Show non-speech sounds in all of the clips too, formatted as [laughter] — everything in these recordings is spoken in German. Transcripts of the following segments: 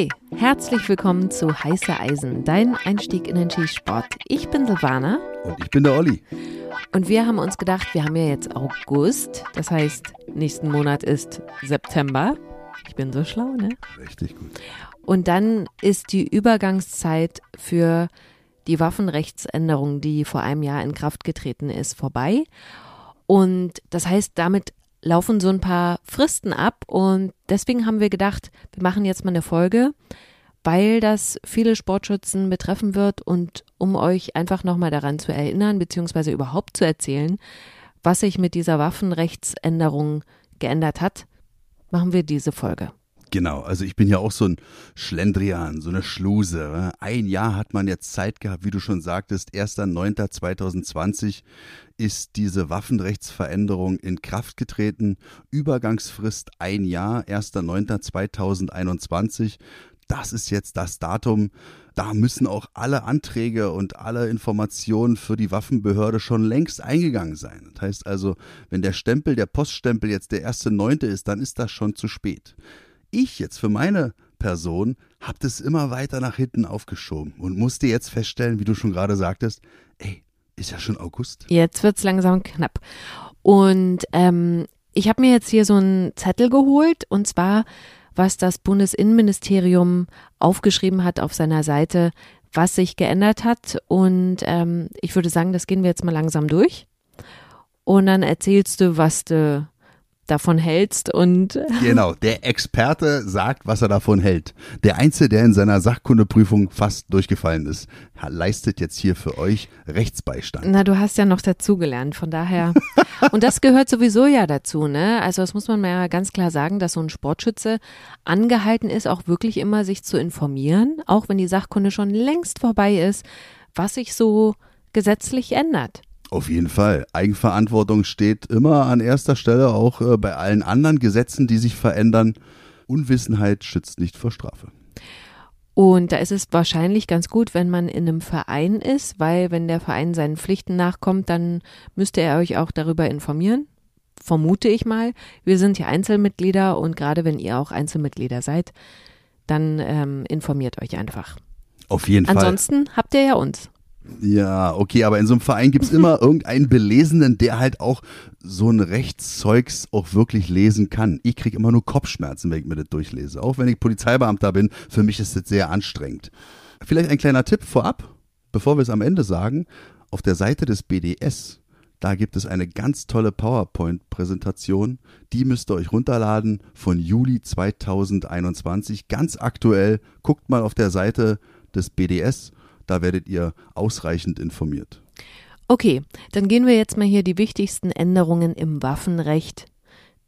Hi, herzlich willkommen zu Heiße Eisen, dein Einstieg in den Skisport. Ich bin Silvana. Und ich bin der Olli. Und wir haben uns gedacht, wir haben ja jetzt August, das heißt, nächsten Monat ist September. Ich bin so schlau, ne? Richtig gut. Und dann ist die Übergangszeit für die Waffenrechtsänderung, die vor einem Jahr in Kraft getreten ist, vorbei. Und das heißt, damit laufen so ein paar Fristen ab und deswegen haben wir gedacht, wir machen jetzt mal eine Folge, weil das viele Sportschützen betreffen wird und um euch einfach nochmal daran zu erinnern, beziehungsweise überhaupt zu erzählen, was sich mit dieser Waffenrechtsänderung geändert hat, machen wir diese Folge. Genau, also ich bin ja auch so ein Schlendrian, so eine Schluse. Ein Jahr hat man jetzt Zeit gehabt, wie du schon sagtest, 1.9.2020 ist diese Waffenrechtsveränderung in Kraft getreten. Übergangsfrist ein Jahr, 1.9.2021. Das ist jetzt das Datum. Da müssen auch alle Anträge und alle Informationen für die Waffenbehörde schon längst eingegangen sein. Das heißt also, wenn der Stempel, der Poststempel jetzt der 1.9. ist, dann ist das schon zu spät ich jetzt für meine Person habe das immer weiter nach hinten aufgeschoben und musste jetzt feststellen, wie du schon gerade sagtest, ey, ist ja schon August. Jetzt wird's langsam knapp. Und ähm, ich habe mir jetzt hier so einen Zettel geholt und zwar, was das Bundesinnenministerium aufgeschrieben hat auf seiner Seite, was sich geändert hat. Und ähm, ich würde sagen, das gehen wir jetzt mal langsam durch. Und dann erzählst du, was du davon hältst und [laughs] genau der Experte sagt, was er davon hält. Der Einzige, der in seiner Sachkundeprüfung fast durchgefallen ist, leistet jetzt hier für euch Rechtsbeistand. Na, du hast ja noch dazugelernt, von daher [laughs] und das gehört sowieso ja dazu, ne? Also das muss man mal ganz klar sagen, dass so ein Sportschütze angehalten ist, auch wirklich immer sich zu informieren, auch wenn die Sachkunde schon längst vorbei ist, was sich so gesetzlich ändert. Auf jeden Fall. Eigenverantwortung steht immer an erster Stelle, auch äh, bei allen anderen Gesetzen, die sich verändern. Unwissenheit schützt nicht vor Strafe. Und da ist es wahrscheinlich ganz gut, wenn man in einem Verein ist, weil wenn der Verein seinen Pflichten nachkommt, dann müsste er euch auch darüber informieren. Vermute ich mal. Wir sind ja Einzelmitglieder und gerade wenn ihr auch Einzelmitglieder seid, dann ähm, informiert euch einfach. Auf jeden Ansonsten Fall. Ansonsten habt ihr ja uns. Ja, okay, aber in so einem Verein gibt es [laughs] immer irgendeinen Belesenen, der halt auch so ein Rechtszeugs auch wirklich lesen kann. Ich kriege immer nur Kopfschmerzen, wenn ich mir das durchlese. Auch wenn ich Polizeibeamter bin, für mich ist das sehr anstrengend. Vielleicht ein kleiner Tipp vorab, bevor wir es am Ende sagen. Auf der Seite des BDS, da gibt es eine ganz tolle PowerPoint-Präsentation. Die müsst ihr euch runterladen von Juli 2021. Ganz aktuell. Guckt mal auf der Seite des BDS da werdet ihr ausreichend informiert. Okay, dann gehen wir jetzt mal hier die wichtigsten Änderungen im Waffenrecht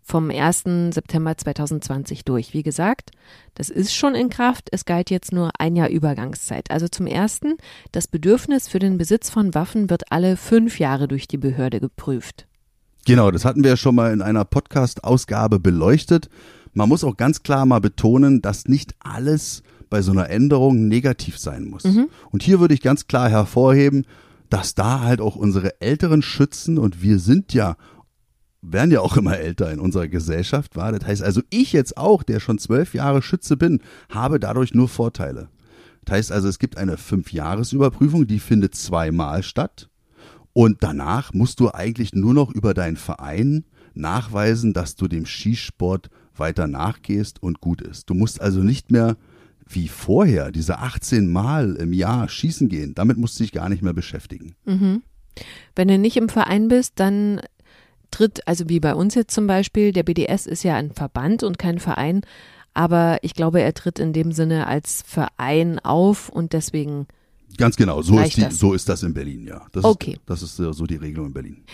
vom 1. September 2020 durch. Wie gesagt, das ist schon in Kraft. Es galt jetzt nur ein Jahr Übergangszeit. Also zum ersten, das Bedürfnis für den Besitz von Waffen wird alle fünf Jahre durch die Behörde geprüft. Genau, das hatten wir ja schon mal in einer Podcast-Ausgabe beleuchtet. Man muss auch ganz klar mal betonen, dass nicht alles bei so einer Änderung negativ sein muss. Mhm. Und hier würde ich ganz klar hervorheben, dass da halt auch unsere älteren Schützen und wir sind ja werden ja auch immer älter in unserer Gesellschaft, war. Das heißt also, ich jetzt auch, der schon zwölf Jahre Schütze bin, habe dadurch nur Vorteile. Das heißt also, es gibt eine Fünfjahresüberprüfung, die findet zweimal statt. Und danach musst du eigentlich nur noch über deinen Verein nachweisen, dass du dem Skisport weiter nachgehst und gut ist. Du musst also nicht mehr wie vorher, diese 18 Mal im Jahr schießen gehen, damit musst du dich gar nicht mehr beschäftigen. Mhm. Wenn du nicht im Verein bist, dann tritt, also wie bei uns jetzt zum Beispiel, der BDS ist ja ein Verband und kein Verein, aber ich glaube, er tritt in dem Sinne als Verein auf und deswegen. Ganz genau, so, ist, die, so ist das in Berlin, ja. Das okay. Ist, das ist so die Regelung in Berlin.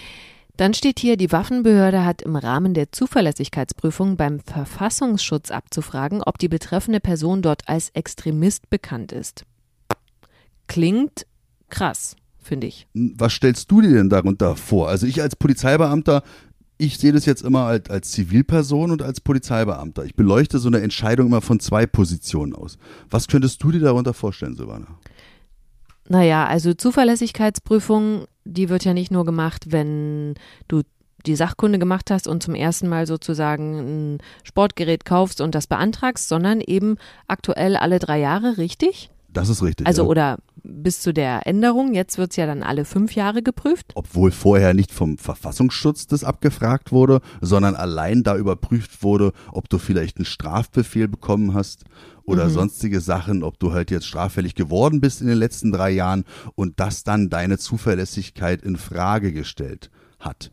Dann steht hier, die Waffenbehörde hat im Rahmen der Zuverlässigkeitsprüfung beim Verfassungsschutz abzufragen, ob die betreffende Person dort als Extremist bekannt ist. Klingt krass, finde ich. Was stellst du dir denn darunter vor? Also ich als Polizeibeamter, ich sehe das jetzt immer als, als Zivilperson und als Polizeibeamter. Ich beleuchte so eine Entscheidung immer von zwei Positionen aus. Was könntest du dir darunter vorstellen, Silvana? Naja, also Zuverlässigkeitsprüfung, die wird ja nicht nur gemacht, wenn du die Sachkunde gemacht hast und zum ersten Mal sozusagen ein Sportgerät kaufst und das beantragst, sondern eben aktuell alle drei Jahre, richtig? Das ist richtig. Also ja. oder bis zu der Änderung. Jetzt wird's ja dann alle fünf Jahre geprüft. Obwohl vorher nicht vom Verfassungsschutz das abgefragt wurde, sondern allein da überprüft wurde, ob du vielleicht einen Strafbefehl bekommen hast oder sonstige Sachen, ob du halt jetzt straffällig geworden bist in den letzten drei Jahren und das dann deine Zuverlässigkeit in Frage gestellt hat.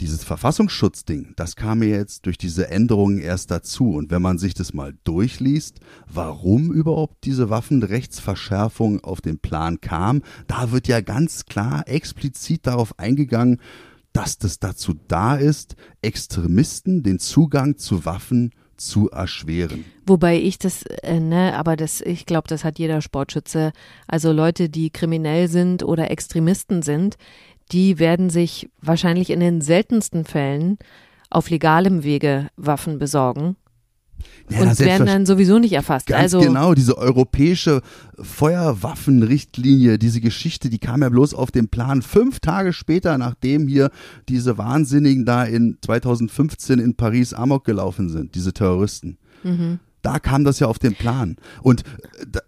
Dieses Verfassungsschutzding, das kam mir jetzt durch diese Änderungen erst dazu. Und wenn man sich das mal durchliest, warum überhaupt diese Waffenrechtsverschärfung auf den Plan kam, da wird ja ganz klar explizit darauf eingegangen, dass das dazu da ist, Extremisten den Zugang zu Waffen zu erschweren. Wobei ich das, äh, ne, aber das, ich glaube, das hat jeder Sportschütze. Also Leute, die kriminell sind oder Extremisten sind, die werden sich wahrscheinlich in den seltensten Fällen auf legalem Wege Waffen besorgen Ja, und werden dann sowieso nicht erfasst. Also genau, diese europäische Feuerwaffenrichtlinie, diese Geschichte, die kam ja bloß auf den Plan fünf Tage später, nachdem hier diese Wahnsinnigen da in 2015 in Paris Amok gelaufen sind, diese Terroristen. Mhm. Da kam das ja auf den Plan. Und äh, da,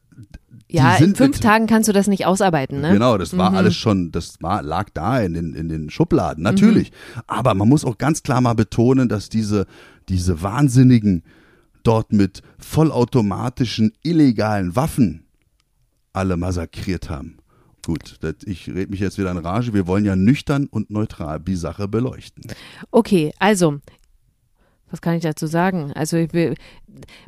ja, in fünf Tagen kannst du das nicht ausarbeiten, ne? Genau, das war Mhm. alles schon, das war, lag da in den, in den Schubladen, natürlich. Mhm. Aber man muss auch ganz klar mal betonen, dass diese, diese Wahnsinnigen dort mit vollautomatischen, illegalen Waffen alle massakriert haben. Gut, ich rede mich jetzt wieder in Rage. Wir wollen ja nüchtern und neutral die Sache beleuchten. Okay, also, was kann ich dazu sagen? Also, ich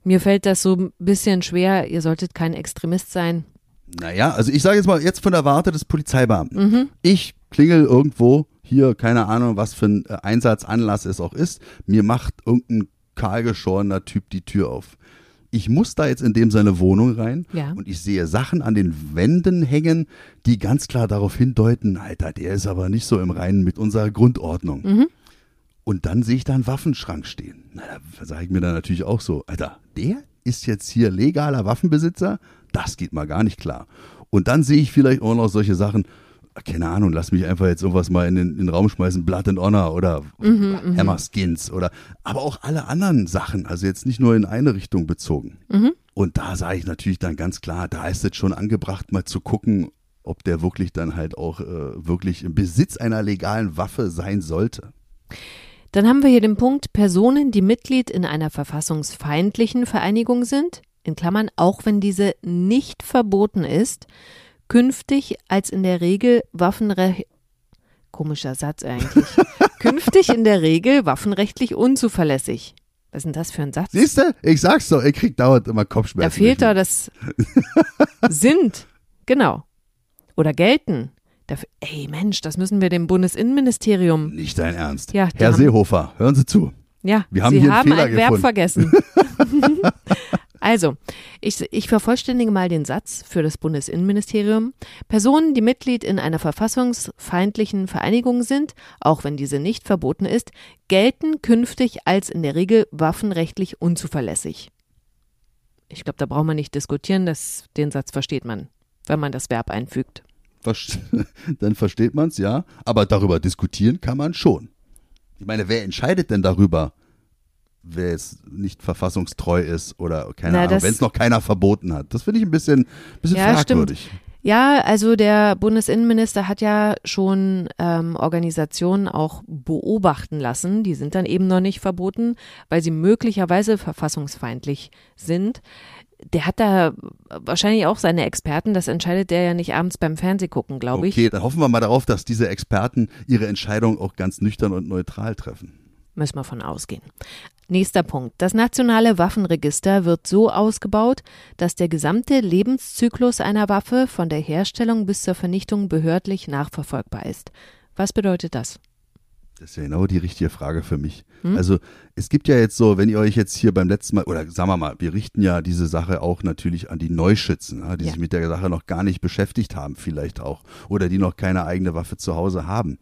mir fällt das so ein bisschen schwer. Ihr solltet kein Extremist sein. Naja, also ich sage jetzt mal, jetzt von der Warte des Polizeibeamten. Mhm. Ich klingel irgendwo, hier, keine Ahnung, was für ein äh, Einsatzanlass es auch ist. Mir macht irgendein kahlgeschorener Typ die Tür auf. Ich muss da jetzt in dem seine Wohnung rein Ja. und ich sehe Sachen an den Wänden hängen, die ganz klar darauf hindeuten, Alter, der ist aber nicht so im Reinen mit unserer Grundordnung. Mhm. Und dann sehe ich da einen Waffenschrank stehen. Na, da sage ich mir dann natürlich auch so, Alter, der ist jetzt hier legaler Waffenbesitzer? Das geht mal gar nicht klar. Und dann sehe ich vielleicht auch noch solche Sachen, keine Ahnung, lass mich einfach jetzt irgendwas mal in den, in den Raum schmeißen, Blood and Honor oder Hammer Skins oder, aber auch alle anderen Sachen, also jetzt nicht nur in eine Richtung bezogen. Und da sage ich natürlich dann ganz klar, da ist es schon angebracht, mal zu gucken, ob der wirklich dann halt auch äh, wirklich im Besitz einer legalen Waffe sein sollte. Dann haben wir hier den Punkt Personen, die Mitglied in einer verfassungsfeindlichen Vereinigung sind, in Klammern, auch wenn diese nicht verboten ist, künftig als in der Regel Waffenrecht komischer Satz eigentlich. [laughs] künftig in der Regel waffenrechtlich unzuverlässig. Was ist denn das für ein Satz? Siehst du? Ich sag's doch, ich krieg dauernd immer Kopfschmerzen. Da fehlt da das [laughs] sind. Genau. Oder gelten. Ey Mensch, das müssen wir dem Bundesinnenministerium. Nicht dein Ernst. Ja, Herr haben- Seehofer, hören Sie zu. Ja, Wir haben Sie hier einen haben Fehler ein Verb vergessen. [laughs] also, ich, ich vervollständige mal den Satz für das Bundesinnenministerium. Personen, die Mitglied in einer verfassungsfeindlichen Vereinigung sind, auch wenn diese nicht verboten ist, gelten künftig als in der Regel waffenrechtlich unzuverlässig. Ich glaube, da braucht man nicht diskutieren, das, den Satz versteht man, wenn man das Verb einfügt. [laughs] Dann versteht man's, ja. Aber darüber diskutieren kann man schon. Ich meine, wer entscheidet denn darüber, wer jetzt nicht verfassungstreu ist oder keine Na, Ahnung, wenn es noch keiner verboten hat? Das finde ich ein bisschen, bisschen Ja, stimmt. fragwürdig. Ja, also der Bundesinnenminister hat ja schon ähm, Organisationen auch beobachten lassen. Die sind dann eben noch nicht verboten, weil sie möglicherweise verfassungsfeindlich sind. Der hat da wahrscheinlich auch seine Experten. Das entscheidet der ja nicht abends beim Fernsehgucken, glaube ich. Okay, dann hoffen wir mal darauf, dass diese Experten ihre Entscheidung auch ganz nüchtern und neutral treffen. Müssen wir von ausgehen. Nächster Punkt. Das nationale Waffenregister wird so ausgebaut, dass der gesamte Lebenszyklus einer Waffe von der Herstellung bis zur Vernichtung behördlich nachverfolgbar ist. Was bedeutet das? Das ist ja genau die richtige Frage für mich. Hm? Also es gibt ja jetzt so, wenn ihr euch jetzt hier beim letzten Mal, oder sagen wir mal, wir richten ja diese Sache auch natürlich an die Neuschützen, ja, die Ja. sich mit der Sache noch gar nicht beschäftigt haben vielleicht auch oder die noch keine eigene Waffe zu Hause haben.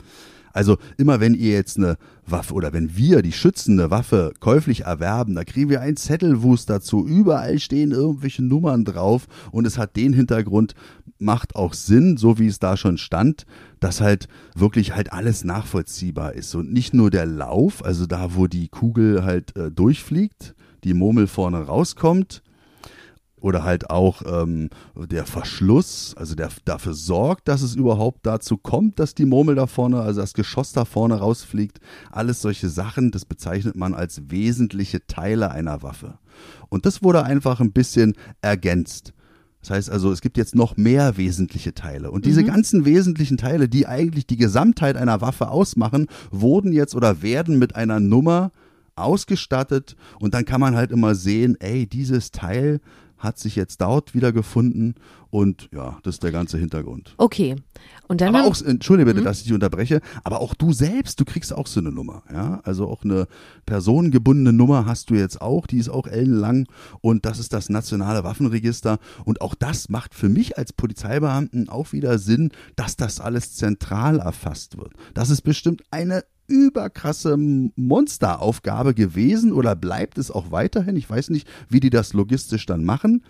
Also immer wenn ihr jetzt eine Waffe oder wenn wir die schützende Waffe käuflich erwerben, da kriegen wir einen Zettelwust dazu. Überall stehen irgendwelche Nummern drauf und es hat den Hintergrund, macht auch Sinn, so wie es da schon stand, dass halt wirklich halt alles nachvollziehbar ist und nicht nur der Lauf, also da, wo die Kugel halt äh, durchfliegt, die Murmel vorne rauskommt, oder halt auch ähm, der Verschluss, also der dafür sorgt, dass es überhaupt dazu kommt, dass die Murmel da vorne, also das Geschoss da vorne rausfliegt. Alles solche Sachen, das bezeichnet man als wesentliche Teile einer Waffe. Und das wurde einfach ein bisschen ergänzt. Das heißt also, es gibt jetzt noch mehr wesentliche Teile. Und diese mhm. ganzen wesentlichen Teile, die eigentlich die Gesamtheit einer Waffe ausmachen, wurden jetzt oder werden mit einer Nummer ausgestattet. Und dann kann man halt immer sehen, ey, dieses Teil hat sich jetzt dort wiedergefunden und ja, das ist der ganze Hintergrund. Okay. Und dann aber auch, entschuldige bitte, mhm. dass ich dich unterbreche, aber auch du selbst, du kriegst auch so eine Nummer, ja. Also auch eine personengebundene Nummer hast du jetzt auch, die ist auch ellenlang und das ist das nationale Waffenregister und auch das macht für mich als Polizeibeamten auch wieder Sinn, dass das alles zentral erfasst wird. Das ist bestimmt eine überkrasse Monsteraufgabe gewesen oder bleibt es auch weiterhin. Ich weiß nicht, wie die das logistisch dann machen.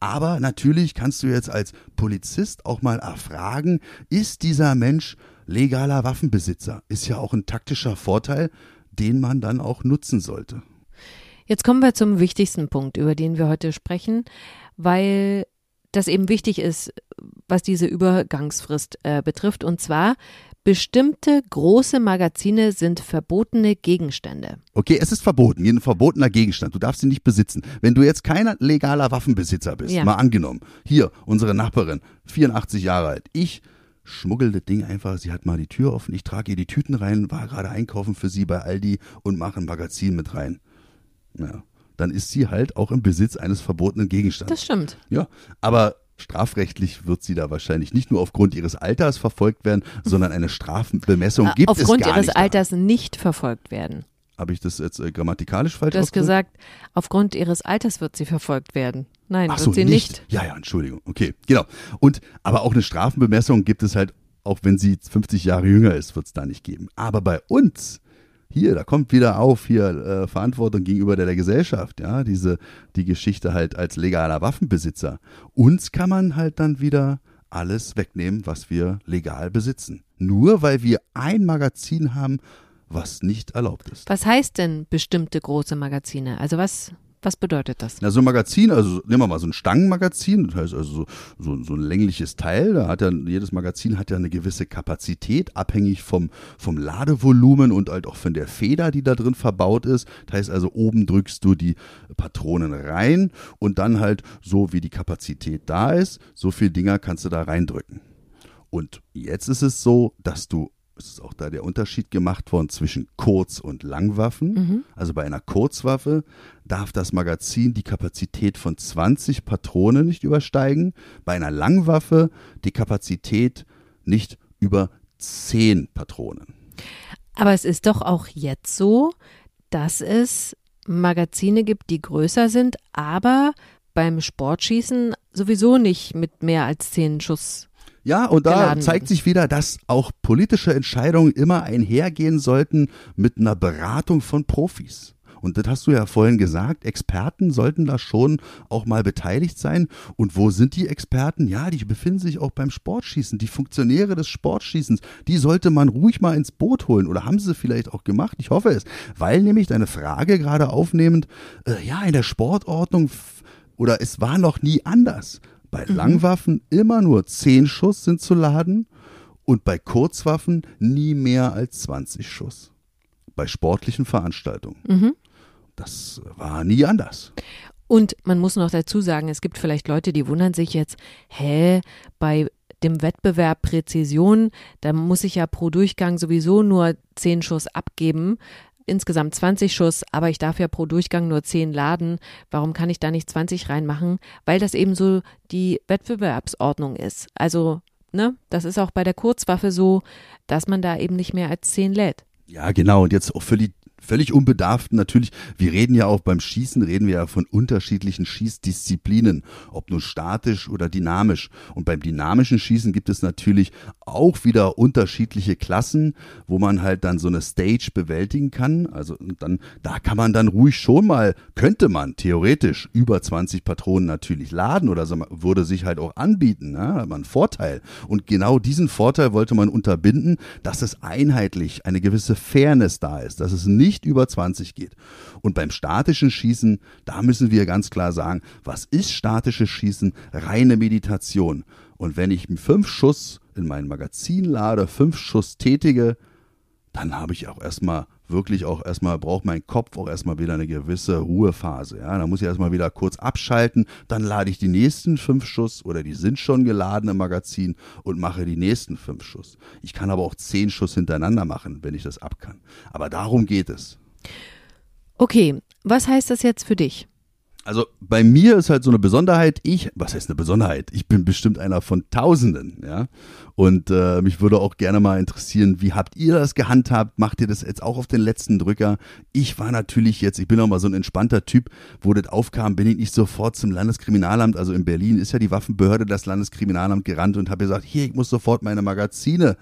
Aber natürlich kannst du jetzt als Polizist auch mal erfragen, ist dieser Mensch legaler Waffenbesitzer? Ist ja auch ein taktischer Vorteil, den man dann auch nutzen sollte. Jetzt kommen wir zum wichtigsten Punkt, über den wir heute sprechen, weil das eben wichtig ist, was diese Übergangsfrist äh, betrifft. Und zwar Bestimmte große Magazine sind verbotene Gegenstände. Okay, es ist verboten, ein verbotener Gegenstand. Du darfst ihn nicht besitzen. Wenn du jetzt kein legaler Waffenbesitzer bist, ja. mal angenommen, hier, unsere Nachbarin, 84 Jahre alt, ich schmuggel das Ding einfach, sie hat mal die Tür offen, ich trage ihr die Tüten rein, war gerade einkaufen für sie bei Aldi und mache ein Magazin mit rein. Ja, dann ist sie halt auch im Besitz eines verbotenen Gegenstands. Das stimmt. Ja, aber strafrechtlich wird sie da wahrscheinlich nicht nur aufgrund ihres Alters verfolgt werden, sondern eine Strafbemessung äh, gibt aufgrund es gar ihres nicht Alters nicht verfolgt werden. Habe ich das jetzt äh, grammatikalisch falsch Du hast gesagt, aufgrund ihres Alters wird sie verfolgt werden. Nein, Ach wird so, sie nicht. nicht. Ja, ja, Entschuldigung. Okay, genau. Und aber auch eine Strafbemessung gibt es halt, auch wenn sie 50 Jahre jünger ist, wird es da nicht geben. Aber bei uns hier, da kommt wieder auf hier äh, Verantwortung gegenüber der, der Gesellschaft, ja, diese die Geschichte halt als legaler Waffenbesitzer. Uns kann man halt dann wieder alles wegnehmen, was wir legal besitzen. Nur weil wir ein Magazin haben, was nicht erlaubt ist. Was heißt denn bestimmte große Magazine? Also was was bedeutet das? Na, so ein Magazin, also nehmen wir mal so ein Stangenmagazin, das heißt also so, so, so ein längliches Teil, da hat ja, jedes Magazin hat ja eine gewisse Kapazität, abhängig vom, vom Ladevolumen und halt auch von der Feder, die da drin verbaut ist. Das heißt also, oben drückst du die Patronen rein und dann halt so, wie die Kapazität da ist, so viel Dinger kannst du da reindrücken. Und jetzt ist es so, dass du ist auch da der Unterschied gemacht worden zwischen Kurz- und Langwaffen. Mhm. Also bei einer Kurzwaffe darf das Magazin die Kapazität von 20 Patronen nicht übersteigen, bei einer Langwaffe die Kapazität nicht über 10 Patronen. Aber es ist doch auch jetzt so, dass es Magazine gibt, die größer sind, aber beim Sportschießen sowieso nicht mit mehr als 10 Schuss ja, und da zeigt sich wieder, dass auch politische Entscheidungen immer einhergehen sollten mit einer Beratung von Profis. Und das hast du ja vorhin gesagt, Experten sollten da schon auch mal beteiligt sein. Und wo sind die Experten? Ja, die befinden sich auch beim Sportschießen. Die Funktionäre des Sportschießens, die sollte man ruhig mal ins Boot holen. Oder haben sie vielleicht auch gemacht? Ich hoffe es. Weil nämlich deine Frage gerade aufnehmend, äh, ja, in der Sportordnung oder es war noch nie anders. Bei mhm. Langwaffen immer nur 10 Schuss sind zu laden und bei Kurzwaffen nie mehr als 20 Schuss. Bei sportlichen Veranstaltungen. Mhm. Das war nie anders. Und man muss noch dazu sagen, es gibt vielleicht Leute, die wundern sich jetzt, hä, bei dem Wettbewerb Präzision, da muss ich ja pro Durchgang sowieso nur 10 Schuss abgeben insgesamt 20 Schuss, aber ich darf ja pro Durchgang nur 10 laden. Warum kann ich da nicht 20 reinmachen? Weil das eben so die Wettbewerbsordnung ist. Also, ne, das ist auch bei der Kurzwaffe so, dass man da eben nicht mehr als 10 lädt. Ja, genau. Und jetzt auch für die völlig unbedarften natürlich, wir reden ja auch beim Schießen, reden wir ja von unterschiedlichen Schießdisziplinen, ob nun statisch oder dynamisch. Und beim dynamischen Schießen gibt es natürlich auch wieder unterschiedliche Klassen, wo man halt dann so eine Stage bewältigen kann. Also dann, da kann man dann ruhig schon mal, könnte man theoretisch über 20 Patronen natürlich laden oder so, würde sich halt auch anbieten, ne? hat man einen Vorteil. Und genau diesen Vorteil wollte man unterbinden, dass es einheitlich eine gewisse Fairness da ist, dass es nicht nicht über 20 geht. Und beim statischen Schießen, da müssen wir ganz klar sagen, was ist statisches Schießen? Reine Meditation. Und wenn ich fünf Schuss in mein Magazin lade, fünf Schuss tätige, dann habe ich auch erstmal wirklich auch erstmal braucht mein Kopf auch erstmal wieder eine gewisse Ruhephase. Ja, da muss ich erstmal wieder kurz abschalten, dann lade ich die nächsten fünf Schuss oder die sind schon geladen im Magazin und mache die nächsten fünf Schuss. Ich kann aber auch zehn Schuss hintereinander machen, wenn ich das ab kann. Aber darum geht es. Okay, was heißt das jetzt für dich? Also bei mir ist halt so eine Besonderheit, ich, was heißt eine Besonderheit? Ich bin bestimmt einer von Tausenden, ja. Und äh, mich würde auch gerne mal interessieren, wie habt ihr das gehandhabt? Macht ihr das jetzt auch auf den letzten Drücker? Ich war natürlich jetzt, ich bin auch mal so ein entspannter Typ, wo das aufkam, bin ich nicht sofort zum Landeskriminalamt, also in Berlin ist ja die Waffenbehörde, das Landeskriminalamt gerannt und habe gesagt, hier, ich muss sofort meine Magazine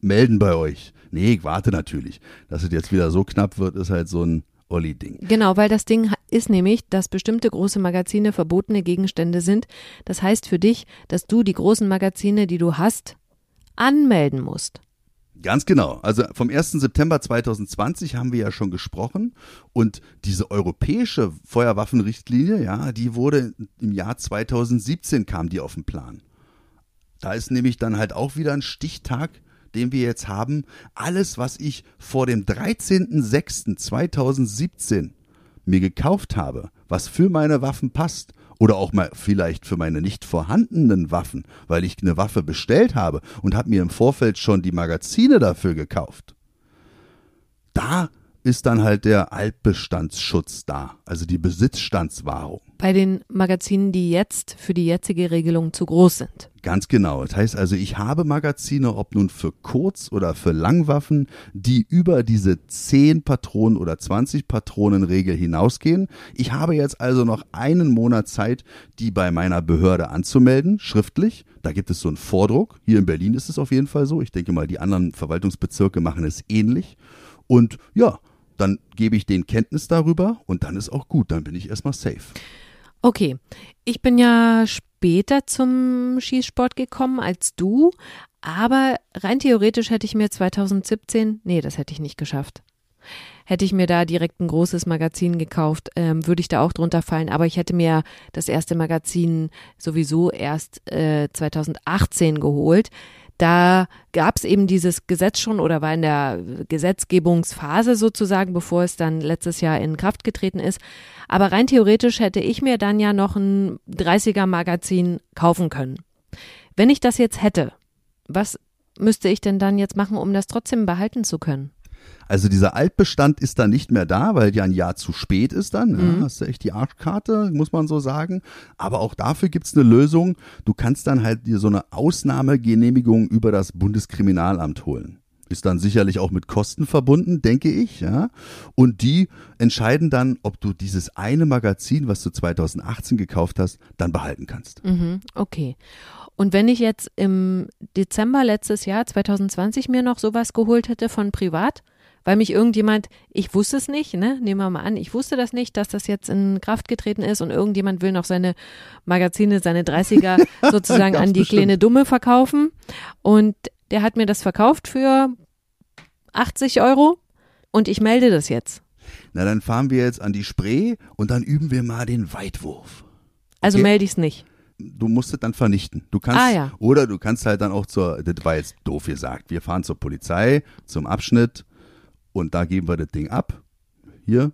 melden bei euch. Nee, ich warte natürlich. Dass es jetzt wieder so knapp wird, ist halt so ein Olli-Ding. Genau, weil das Ding ist nämlich, dass bestimmte große Magazine verbotene Gegenstände sind. Das heißt für dich, dass du die großen Magazine, die du hast, anmelden musst. Ganz genau. Also vom 1. September 2020 haben wir ja schon gesprochen und diese europäische Feuerwaffenrichtlinie, ja, die wurde im Jahr 2017 kam die auf den Plan. Da ist nämlich dann halt auch wieder ein Stichtag den wir jetzt haben, alles, was ich vor dem 13.06.2017 mir gekauft habe, was für meine Waffen passt, oder auch mal vielleicht für meine nicht vorhandenen Waffen, weil ich eine Waffe bestellt habe und habe mir im Vorfeld schon die Magazine dafür gekauft. Da ist dann halt der Altbestandsschutz da, also die Besitzstandswahrung. Bei den Magazinen, die jetzt für die jetzige Regelung zu groß sind. Ganz genau. Das heißt also, ich habe Magazine, ob nun für Kurz- oder für Langwaffen, die über diese 10 Patronen oder 20 Patronen Regel hinausgehen. Ich habe jetzt also noch einen Monat Zeit, die bei meiner Behörde anzumelden, schriftlich. Da gibt es so einen Vordruck. Hier in Berlin ist es auf jeden Fall so. Ich denke mal, die anderen Verwaltungsbezirke machen es ähnlich. Und ja, dann gebe ich denen Kenntnis darüber und dann ist auch gut, dann bin ich erstmal safe. Okay, ich bin ja später zum Schießsport gekommen als du, aber rein theoretisch hätte ich mir 2017, nee, das hätte ich nicht geschafft. Hätte ich mir da direkt ein großes Magazin gekauft, ähm, würde ich da auch drunter fallen. Aber ich hätte mir das erste Magazin sowieso erst äh, 2018 geholt da gab es eben dieses Gesetz schon oder war in der Gesetzgebungsphase sozusagen, bevor es dann letztes Jahr in Kraft getreten ist. Aber rein theoretisch hätte ich mir dann ja noch ein 30er Magazin kaufen können. Wenn ich das jetzt hätte, was müsste ich denn dann jetzt machen, um das trotzdem behalten zu können? Also dieser Altbestand ist dann nicht mehr da, weil ja ein Jahr zu spät ist dann. Ja, mhm. hast du echt die Arschkarte, muss man so sagen. Aber auch dafür gibt es eine Lösung. Du kannst dann halt dir so eine Ausnahmegenehmigung über das Bundeskriminalamt holen ist dann sicherlich auch mit Kosten verbunden, denke ich, ja. Und die entscheiden dann, ob du dieses eine Magazin, was du 2018 gekauft hast, dann behalten kannst. Mhm, okay. Und wenn ich jetzt im Dezember letztes Jahr 2020 mir noch sowas geholt hätte von privat, weil mich irgendjemand, ich wusste es nicht, ne, nehmen wir mal an, ich wusste das nicht, dass das jetzt in Kraft getreten ist und irgendjemand will noch seine Magazine, seine 30er [laughs] sozusagen an die kleine Dumme verkaufen und der hat mir das verkauft für 80 Euro und ich melde das jetzt. Na, dann fahren wir jetzt an die Spree und dann üben wir mal den Weitwurf. Also okay? melde ich es nicht du musst es dann vernichten. Du kannst, ah, ja. oder du kannst halt dann auch zur, das war jetzt doof gesagt, wir fahren zur Polizei, zum Abschnitt und da geben wir das Ding ab. Hier,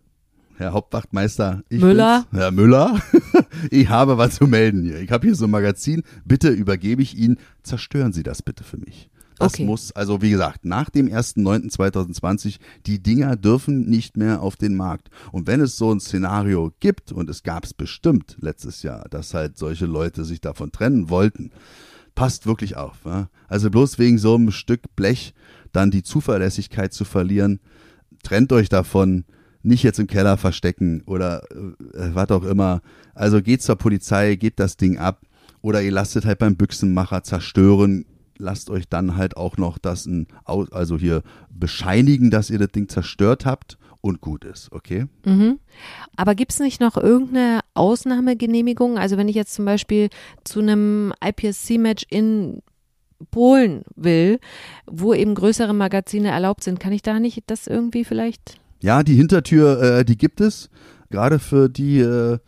Herr Hauptwachtmeister, ich Müller. Bin's, Herr Müller, [laughs] ich habe was zu melden hier. Ich habe hier so ein Magazin, bitte übergebe ich Ihnen, zerstören Sie das bitte für mich. Das okay. muss, also wie gesagt, nach dem 1.9.2020, die Dinger dürfen nicht mehr auf den Markt. Und wenn es so ein Szenario gibt, und es gab es bestimmt letztes Jahr, dass halt solche Leute sich davon trennen wollten, passt wirklich auf. Ja? Also bloß wegen so einem Stück Blech dann die Zuverlässigkeit zu verlieren, trennt euch davon, nicht jetzt im Keller verstecken oder äh, was auch immer. Also geht zur Polizei, gebt das Ding ab oder ihr lasst es halt beim Büchsenmacher zerstören. Lasst euch dann halt auch noch das, ein, also hier bescheinigen, dass ihr das Ding zerstört habt und gut ist, okay? Mhm. Aber gibt es nicht noch irgendeine Ausnahmegenehmigung? Also wenn ich jetzt zum Beispiel zu einem IPSC-Match in Polen will, wo eben größere Magazine erlaubt sind, kann ich da nicht das irgendwie vielleicht? Ja, die Hintertür, äh, die gibt es. Gerade für die äh,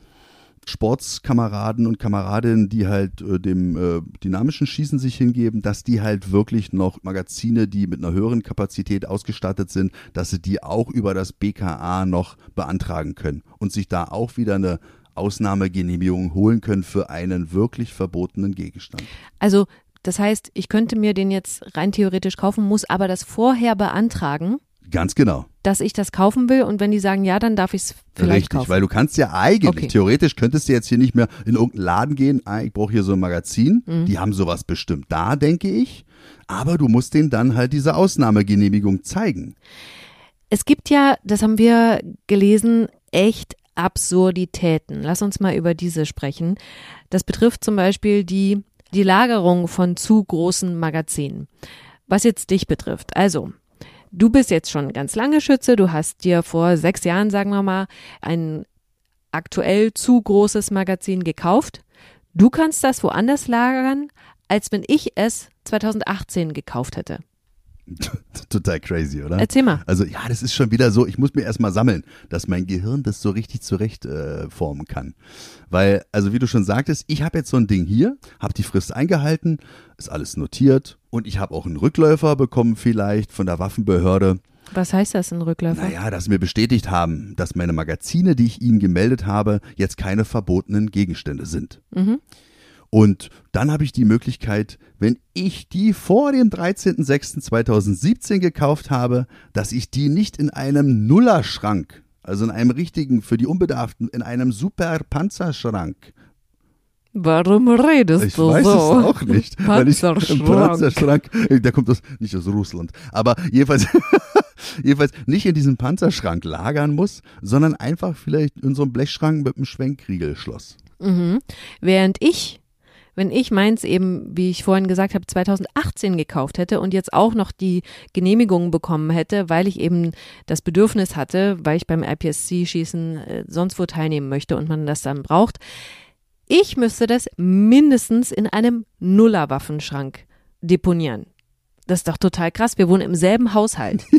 Sportskameraden und Kameradinnen, die halt äh, dem äh, dynamischen Schießen sich hingeben, dass die halt wirklich noch Magazine, die mit einer höheren Kapazität ausgestattet sind, dass sie die auch über das BKA noch beantragen können und sich da auch wieder eine Ausnahmegenehmigung holen können für einen wirklich verbotenen Gegenstand. Also das heißt, ich könnte mir den jetzt rein theoretisch kaufen, muss aber das vorher beantragen. Ganz genau. Dass ich das kaufen will und wenn die sagen ja, dann darf ich es vielleicht Richtig, kaufen. weil du kannst ja eigentlich, Okay. theoretisch könntest du jetzt hier nicht mehr in irgendeinen Laden gehen, ah, ich brauche hier so ein Magazin, Mhm. die haben sowas bestimmt da, denke ich. Aber du musst denen dann halt diese Ausnahmegenehmigung zeigen. Es gibt ja, das haben wir gelesen, echt Absurditäten. Lass uns mal über diese sprechen. Das betrifft zum Beispiel die, die Lagerung von zu großen Magazinen. Was jetzt dich betrifft. Also, du bist jetzt schon ganz lange Schütze. Du hast dir vor sechs Jahren, sagen wir mal, ein aktuell zu großes Magazin gekauft. Du kannst das woanders lagern, als wenn ich es 2018 gekauft hätte. [laughs] Total crazy, oder? Erzähl mal. Also ja, das ist schon wieder so, ich muss mir erstmal sammeln, dass mein Gehirn das so richtig zurecht äh, formen kann. Weil, also wie du schon sagtest, ich habe jetzt so ein Ding hier, habe die Frist eingehalten, ist alles notiert und ich habe auch einen Rückläufer bekommen vielleicht von der Waffenbehörde. Was heißt das, ein Rückläufer? Naja, dass sie mir bestätigt haben, dass meine Magazine, die ich ihnen gemeldet habe, jetzt keine verbotenen Gegenstände sind. Mhm. Und dann habe ich die Möglichkeit, wenn ich die vor dem 13.06.2017 gekauft habe, dass ich die nicht in einem Nullerschrank, also in einem richtigen, für die Unbedarften, in einem super Panzerschrank. Warum redest Ich du weiß so? es auch nicht. weil ich, Panzerschrank. Panzerschrank, der kommt aus, nicht aus Russland, aber jedenfalls, [laughs] jedenfalls nicht in diesem Panzerschrank lagern muss, sondern einfach vielleicht in so einem Blechschrank mit einem Schwenkriegelschloss. Mhm. Während ich, wenn ich meins eben, wie ich vorhin gesagt habe, 2018 gekauft hätte und jetzt auch noch die Genehmigung bekommen hätte, weil ich eben das Bedürfnis hatte, weil ich beim IPSC-Schießen äh, sonst wo teilnehmen möchte und man das dann braucht, ich müsste das mindestens in einem Nullerwaffenschrank deponieren. Das ist doch total krass. Wir wohnen im selben Haushalt. [laughs]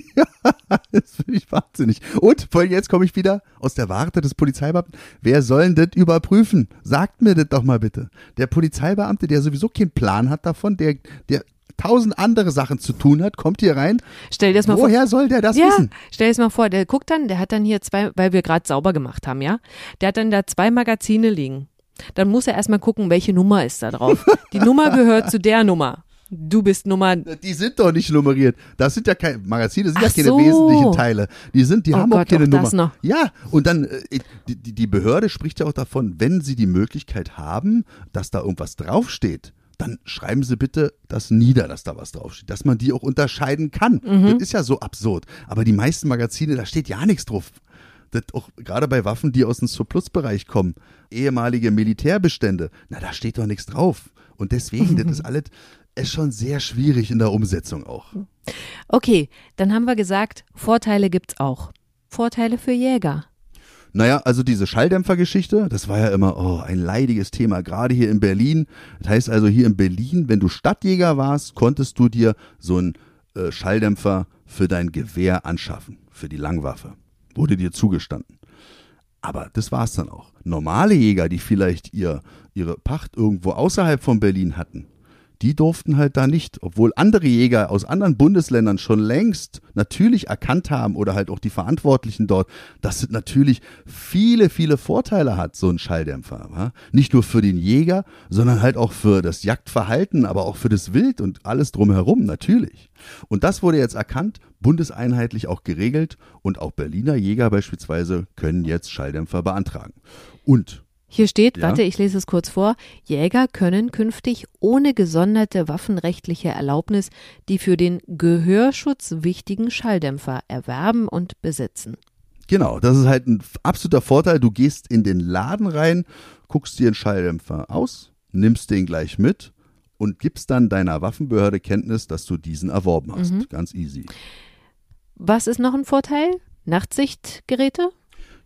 Das finde ich wahnsinnig. Und vor allem jetzt komme ich wieder aus der Warte des Polizeibeamten. Wer soll denn das überprüfen? Sagt mir das doch mal bitte. Der Polizeibeamte, der sowieso keinen Plan hat davon, der, der tausend andere Sachen zu tun hat, kommt hier rein. Stell dir das mal vor. Woher soll der das ja, wissen? stell dir das mal vor, der guckt dann, der hat dann hier zwei, weil wir gerade sauber gemacht haben, ja. Der hat dann da zwei Magazine liegen. Dann muss er erstmal gucken, welche Nummer ist da drauf. [laughs] Die Nummer gehört zu der Nummer. Du bist Nummer. Die sind doch nicht nummeriert. Das sind ja keine Magazine, das sind Ach ja keine so. wesentlichen Teile. Die sind, die Oh haben auch Gott, keine auch Nummer. das noch. Ja, und dann äh, die, die die Behörde spricht ja auch davon, wenn sie die Möglichkeit haben, dass da irgendwas draufsteht, dann schreiben Sie bitte das nieder, dass da was draufsteht, dass man die auch unterscheiden kann. Mhm. Das ist ja so absurd. Aber die meisten Magazine, da steht ja nichts drauf. Das auch gerade bei Waffen, die aus dem Surplusbereich kommen, ehemalige Militärbestände, na, da steht doch nichts drauf. Und deswegen, das ist [laughs] alles, ist schon sehr schwierig in der Umsetzung auch. Okay, dann haben wir gesagt, Vorteile gibt's auch. Vorteile für Jäger. Naja, also diese Schalldämpfergeschichte, das war ja immer oh, ein leidiges Thema, gerade hier in Berlin. Das heißt also hier in Berlin, wenn du Stadtjäger warst, konntest du dir so einen äh, Schalldämpfer für dein Gewehr anschaffen, für die Langwaffe. Wurde dir zugestanden. Aber das war's dann auch. Normale Jäger, die vielleicht ihr, ihre Pacht irgendwo außerhalb von Berlin hatten, die durften halt da nicht, obwohl andere Jäger aus anderen Bundesländern schon längst natürlich erkannt haben oder halt auch die Verantwortlichen dort, dass es natürlich viele, viele Vorteile hat, so ein Schalldämpfer. Wa? Nicht nur für den Jäger, sondern halt auch für das Jagdverhalten, aber auch für das Wild und alles drumherum natürlich. Und das wurde jetzt erkannt, bundeseinheitlich auch geregelt und auch Berliner Jäger beispielsweise können jetzt Schalldämpfer beantragen. Und Hier steht, Ja. warte, ich lese es kurz vor, Jäger können künftig ohne gesonderte waffenrechtliche Erlaubnis die für den Gehörschutz wichtigen Schalldämpfer erwerben und besitzen. Genau, das ist halt ein absoluter Vorteil. Du gehst in den Laden rein, guckst dir einen Schalldämpfer aus, nimmst den gleich mit und gibst dann deiner Waffenbehörde Kenntnis, dass du diesen erworben hast. Mhm. Ganz easy. Was ist noch ein Vorteil? Nachtsichtgeräte?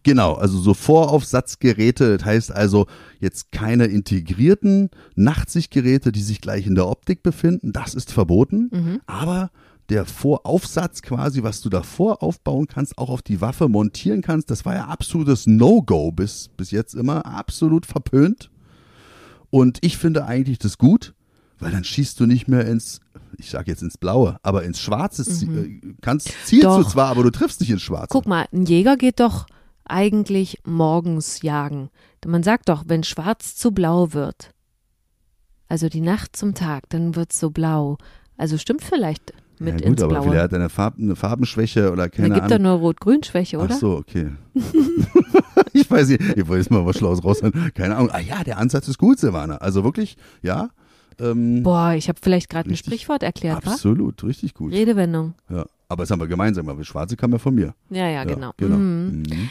Genau, also so Voraufsatzgeräte, das heißt also jetzt keine integrierten Nachtsichtgeräte, die sich gleich in der Optik befinden, das ist verboten, Mhm. aber der Voraufsatz quasi, was du davor aufbauen kannst, auch auf die Waffe montieren kannst, das war ja absolutes No-Go bis, bis jetzt immer, absolut verpönt. Und ich finde eigentlich das gut, weil dann schießt du nicht mehr ins, ich sag jetzt ins Blaue, aber ins Schwarze, äh, kannst, zielst du Mhm. Doch. zwar, aber du triffst nicht ins Schwarze. Guck mal, ein Jäger geht doch eigentlich morgens jagen. Man sagt doch, wenn schwarz zu blau wird, also die Nacht zum Tag, dann wird es so blau. Also stimmt vielleicht mit ja, gut, aber Blaue. vielleicht hat eine, Farb, eine Farbenschwäche oder Da keine gibt er Ahnung. nur Rot-Grün-Schwäche, oder? Ach so, okay. [laughs] ich weiß nicht, ich wollte jetzt mal was Schlaues raushauen. Keine Ahnung. Ah ja, der Ansatz ist gut, Silvana. Also wirklich, ja. Ähm, Boah, ich habe vielleicht gerade ein. Sprichwort erklärt, wa? absolut, richtig gut. Redewendung. Ja. Aber das haben wir gemeinsam, weil Schwarze kam ja von mir. Ja, ja, genau. genau. Mhm. Mhm.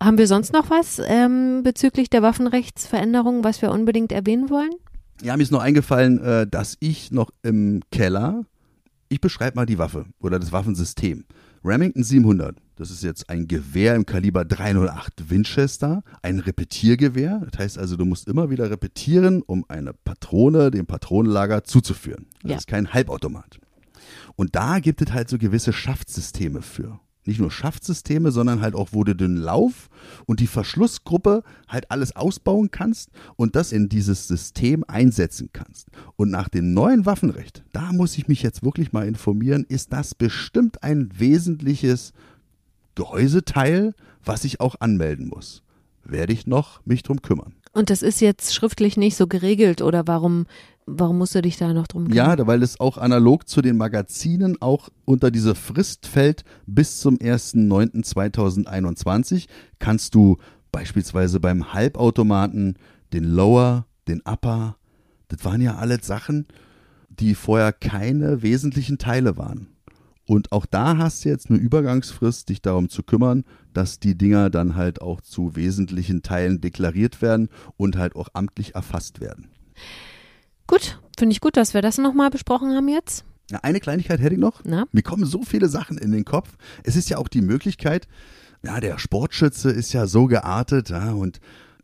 Haben wir sonst noch was ähm, bezüglich der Waffenrechtsveränderung, was wir unbedingt erwähnen wollen? Ja, mir ist noch eingefallen, äh, dass ich noch im Keller, ich beschreibe mal die Waffe oder das Waffensystem. Remington 700, das ist jetzt ein Gewehr im Kaliber 308 Winchester, ein Repetiergewehr. Das heißt also, du musst immer wieder repetieren, um eine Patrone dem Patronenlager zuzuführen. Das Ja. ist kein Halbautomat. Und da gibt es halt so gewisse Schaftsysteme für. Nicht nur Schaftsysteme, sondern halt auch, wo du den Lauf und die Verschlussgruppe halt alles ausbauen kannst und das in dieses System einsetzen kannst. Und nach dem neuen Waffenrecht, da muss ich mich jetzt wirklich mal informieren, ist das bestimmt ein wesentliches Gehäuseteil, was ich auch anmelden muss. Werde ich noch mich drum kümmern. Und das ist jetzt schriftlich nicht so geregelt oder warum, warum musst du dich da noch drum kümmern? Ja, weil es auch analog zu den Magazinen auch unter diese Frist fällt. Bis zum 1.9.2021 kannst du beispielsweise beim Halbautomaten den Lower, den Upper, das waren ja alles Sachen, die vorher keine wesentlichen Teile waren. Und auch da hast du jetzt eine Übergangsfrist, dich darum zu kümmern, dass die Dinger dann halt auch zu wesentlichen Teilen deklariert werden und halt auch amtlich erfasst werden. Gut, finde ich gut, dass wir das nochmal besprochen haben jetzt. Eine Kleinigkeit hätte ich noch. Na? Mir kommen so viele Sachen in den Kopf. Es ist ja auch die Möglichkeit, ja, der Sportschütze ist ja so geartet, ja, und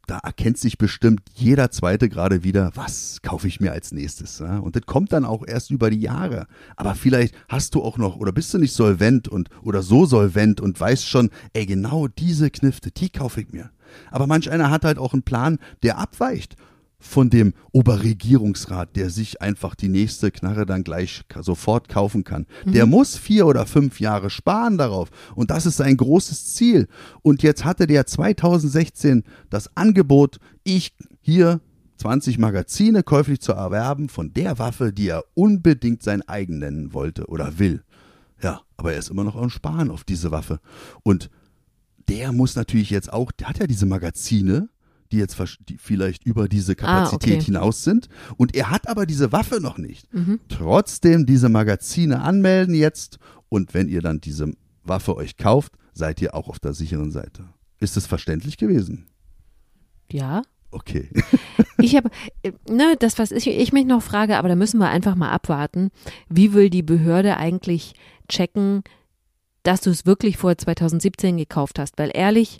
da erkennt sich bestimmt jeder Zweite gerade wieder, was kaufe ich mir als nächstes. Ja? Und das kommt dann auch erst über die Jahre. Aber vielleicht hast du auch noch oder bist du nicht solvent und oder so solvent und weißt schon, ey, genau diese Knifte, die kaufe ich mir. Aber manch einer hat halt auch einen Plan, der abweicht von dem Oberregierungsrat, der sich einfach die nächste Knarre dann gleich sofort kaufen kann. Der muss vier oder fünf Jahre sparen darauf. Und das ist sein großes Ziel. Und jetzt hatte der 2016 das Angebot, ich hier 20 Magazine käuflich zu erwerben von der Waffe, die er unbedingt sein eigen nennen wollte oder will. Ja, aber er ist immer noch am Sparen auf diese Waffe. Und der muss natürlich jetzt auch, der hat ja diese Magazine, die jetzt die vielleicht über diese Kapazität Ah, okay. hinaus sind. Und er hat aber diese Waffe noch nicht. Mhm. Trotzdem diese Magazine anmelden jetzt. Und wenn ihr dann diese Waffe euch kauft, seid ihr auch auf der sicheren Seite. Ist es verständlich gewesen? Ja. Okay. [laughs] Ich habe, äh, ne, das, was ich, ich mich noch frage, aber da müssen wir einfach mal abwarten. Wie will die Behörde eigentlich checken, dass du es wirklich vor 2017 gekauft hast? Weil ehrlich,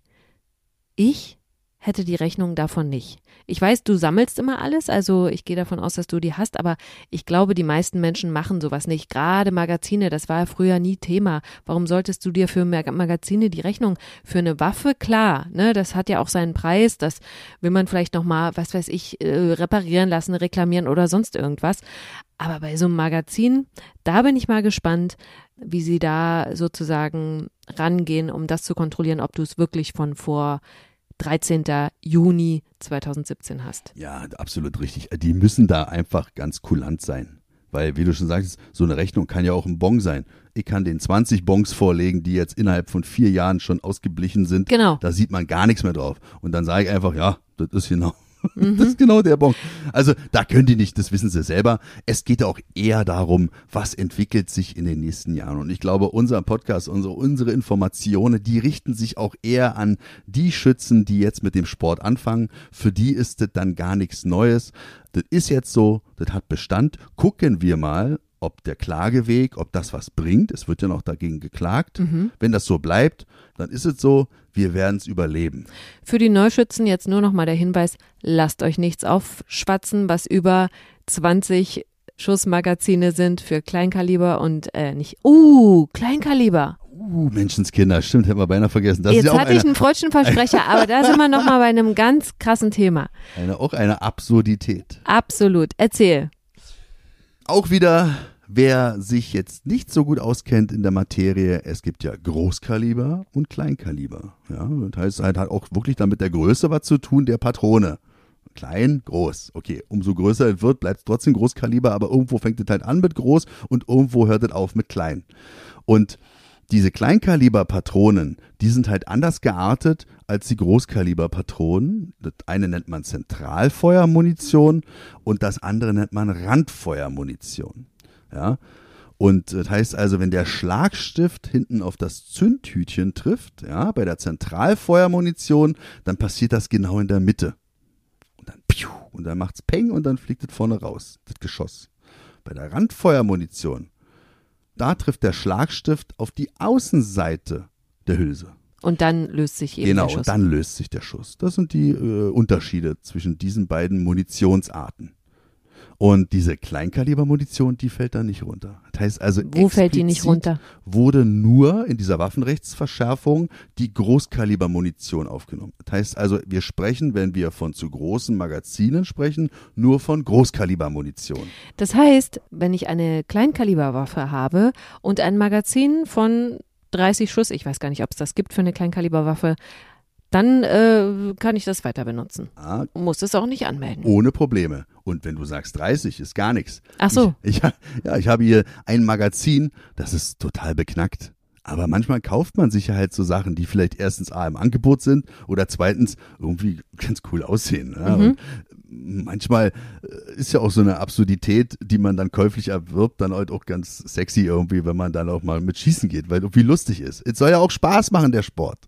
ich hätte die Rechnung davon nicht. Ich weiß, du sammelst immer alles, also ich gehe davon aus, dass du die hast, aber ich glaube, die meisten Menschen machen sowas nicht. Gerade Magazine, das war ja früher nie Thema. Warum solltest du dir für Mag- Magazine die Rechnung für eine Waffe? Klar, ne, das hat ja auch seinen Preis, das will man vielleicht noch mal, was weiß ich, äh, reparieren lassen, reklamieren oder sonst irgendwas. Aber bei so einem Magazin, da bin ich mal gespannt, wie sie da sozusagen rangehen, um das zu kontrollieren, ob du es wirklich von vor 13. Juni 2017 hast. Ja, absolut richtig. Die müssen da einfach ganz kulant sein. Weil, wie du schon sagst, so eine Rechnung kann ja auch ein Bon sein. Ich kann den 20 Bons vorlegen, die jetzt innerhalb von vier Jahren schon ausgeblichen sind. Genau. Da sieht man gar nichts mehr drauf. Und dann sage ich einfach, ja, das ist genau. [laughs] Das ist genau der Bon. Also da können die nicht, das wissen sie selber. Es geht auch eher darum, was entwickelt sich in den nächsten Jahren. Und ich glaube, unser Podcast, unsere, unsere Informationen, die richten sich auch eher an die Schützen, die jetzt mit dem Sport anfangen. Für die ist das dann gar nichts Neues. Das ist jetzt so, das hat Bestand. Gucken wir mal, ob der Klageweg, ob das was bringt. Es wird ja noch dagegen geklagt. Wenn das so bleibt, dann ist es so, wir werden es überleben. Für die Neuschützen jetzt nur noch mal der Hinweis, lasst euch nichts aufschwatzen, was über 20 Schussmagazine sind für Kleinkaliber und äh, nicht, uh, Kleinkaliber. Uh, Menschenskinder, stimmt, hätten wir beinahe vergessen. Das Jetzt ja hatte ich eine, einen freudschen Versprecher, aber da sind wir noch mal bei einem ganz krassen Thema. eine, auch eine Absurdität. Absolut. Erzähl. Auch wieder, wer sich jetzt nicht so gut auskennt in der Materie, es gibt ja Großkaliber und Kleinkaliber. Ja, das heißt, halt hat auch wirklich dann mit der Größe was zu tun, der Patrone. Klein, groß. Okay, umso größer es wird, bleibt es trotzdem Großkaliber, aber irgendwo fängt es halt an mit groß und irgendwo hört es auf mit klein. Und diese Kleinkaliber-Patronen, die sind halt anders geartet als die Großkaliber-Patronen. Das eine nennt man Zentralfeuermunition und das andere nennt man Randfeuermunition. Ja. Und das heißt also, wenn der Schlagstift hinten auf das Zündhütchen trifft, ja, bei der Zentralfeuermunition, dann passiert das genau in der Mitte. Und dann piu, und dann macht's peng und dann fliegt es vorne raus, das Geschoss. Bei der Randfeuermunition, da trifft der Schlagstift auf die Außenseite der Hülse. Und dann löst sich eben genau, der Schuss. und dann löst sich der Schuss. Das sind die äh, Unterschiede zwischen diesen beiden Munitionsarten. Und diese Kleinkalibermunition, die fällt da nicht runter. Das heißt also, Wo fällt die nicht runter? Wurde nur in dieser Waffenrechtsverschärfung die Großkalibermunition aufgenommen. Das heißt also, wir sprechen, wenn wir von zu großen Magazinen sprechen, nur von Großkalibermunition. Das heißt, wenn ich eine Kleinkaliberwaffe habe und ein Magazin von 30 Schuss, ich weiß gar nicht, ob es das gibt für eine Kleinkaliberwaffe, dann äh, kann ich das weiter benutzen. Ah, Muss es auch nicht anmelden. ohne Probleme. Und wenn du sagst 30, ist gar nichts. Ach so. Ich, ich, ja, ich habe hier ein Magazin, das ist total beknackt. Aber manchmal kauft man sich ja halt so Sachen, die vielleicht erstens A im Angebot sind oder zweitens irgendwie [laughs] ganz cool aussehen. Ja? Mhm. Und manchmal äh, ist ja auch so eine Absurdität, die man dann käuflich erwirbt, dann halt auch ganz sexy irgendwie, wenn man dann auch mal mit Schießen geht, weil irgendwie lustig ist. Es soll ja auch Spaß machen, der Sport.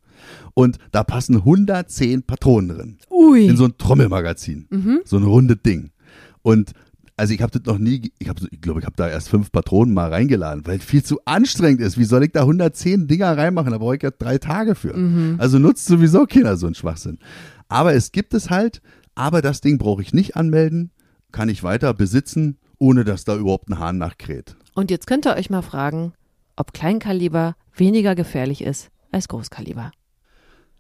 Und da passen 110 Patronen drin Ui. in so ein Trommelmagazin. So ein rundes Ding. Und also ich habe das noch nie, ich, so- ich glaube, ich habe da erst fünf Patronen mal reingeladen, weil es viel zu anstrengend ist. Wie soll ich da 110 Dinger reinmachen? Da brauche ich ja drei Tage für. Also nutzt sowieso keiner so einen Schwachsinn. Aber es gibt es halt, aber das Ding brauche ich nicht anmelden, kann ich weiter besitzen, ohne dass da überhaupt ein Hahn nachkräht. Und jetzt könnt ihr euch mal fragen, ob Kleinkaliber weniger gefährlich ist als Großkaliber.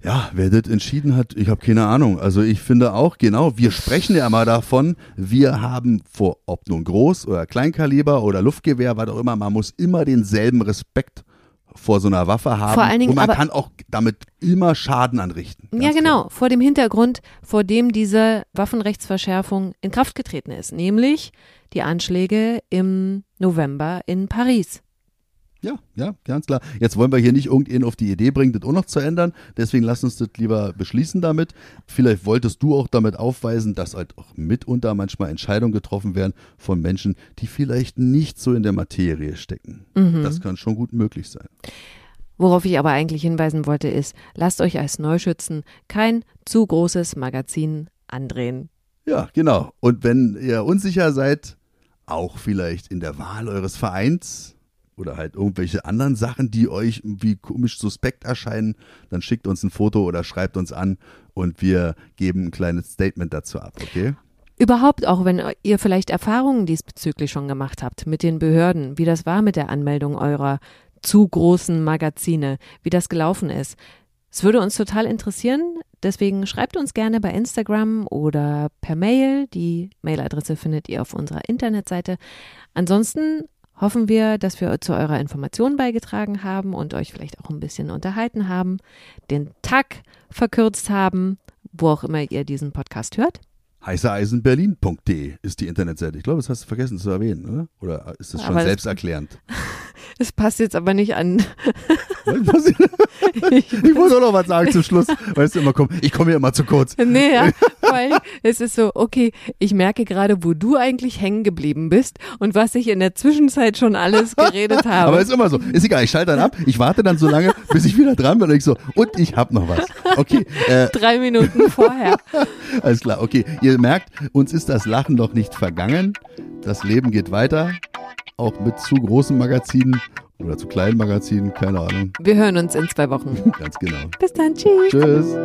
Ja, wer das entschieden hat, ich habe keine Ahnung. Also ich finde auch, genau, wir sprechen ja mal davon, wir haben vor, ob nun Groß- oder Kleinkaliber oder Luftgewehr, was auch immer, man muss immer denselben Respekt vor so einer Waffe haben. Vor allen Dingen Und man aber- kann auch damit immer Schaden anrichten. ja, Ganz genau, vor dem Hintergrund, vor dem diese Waffenrechtsverschärfung in Kraft getreten ist, nämlich die Anschläge im November in Paris. Ja, ja, ganz klar. Jetzt wollen wir hier nicht irgendjemanden auf die Idee bringen, das auch noch zu ändern. Deswegen lass uns das lieber beschließen damit. Vielleicht wolltest du auch damit aufweisen, dass halt auch mitunter manchmal Entscheidungen getroffen werden von Menschen, die vielleicht nicht so in der Materie stecken. Das kann schon gut möglich sein. Worauf ich aber eigentlich hinweisen wollte, ist, lasst euch als Neuschützen kein zu großes Magazin andrehen. Ja, genau. Und wenn ihr unsicher seid, auch vielleicht in der Wahl eures Vereins oder halt irgendwelche anderen Sachen, die euch irgendwie komisch suspekt erscheinen, dann schickt uns ein Foto oder schreibt uns an und wir geben ein kleines Statement dazu ab, okay? Überhaupt auch, wenn ihr vielleicht Erfahrungen diesbezüglich schon gemacht habt mit den Behörden, wie das war mit der Anmeldung eurer zu großen Magazine, wie das gelaufen ist. Es würde uns total interessieren, deswegen schreibt uns gerne bei Instagram oder per Mail. Die Mailadresse findet ihr auf unserer Internetseite. Ansonsten hoffen wir, dass wir zu eurer Information beigetragen haben und euch vielleicht auch ein bisschen unterhalten haben, den Tag verkürzt haben, wo auch immer ihr diesen Podcast hört. heißereisenberlin.de ist die Internetseite. Ich glaube, das hast du vergessen zu erwähnen, oder? Oder ist das schon Aber selbsterklärend? [laughs] Das passt jetzt aber nicht an. [laughs] Ich wollte auch noch was sagen zum Schluss. Weißt du immer, komm, ich komme hier immer zu kurz. Nee, ja, weil es ist so, okay, ich merke gerade, wo du eigentlich hängen geblieben bist und was ich in der Zwischenzeit schon alles geredet [laughs] habe. Aber ist immer so. Ist egal, ich schalte dann ab. Ich warte dann so lange, bis ich wieder dran bin und ich so, und ich hab noch was. Okay, äh, Drei Minuten vorher. [laughs] alles klar. Okay, ihr merkt, uns ist das Lachen noch nicht vergangen. Das Leben geht weiter. Auch mit zu großen Magazinen oder zu kleinen Magazinen, keine Ahnung. Wir hören uns in zwei Wochen. [laughs] Ganz genau. Bis dann, tschüss. Tschüss.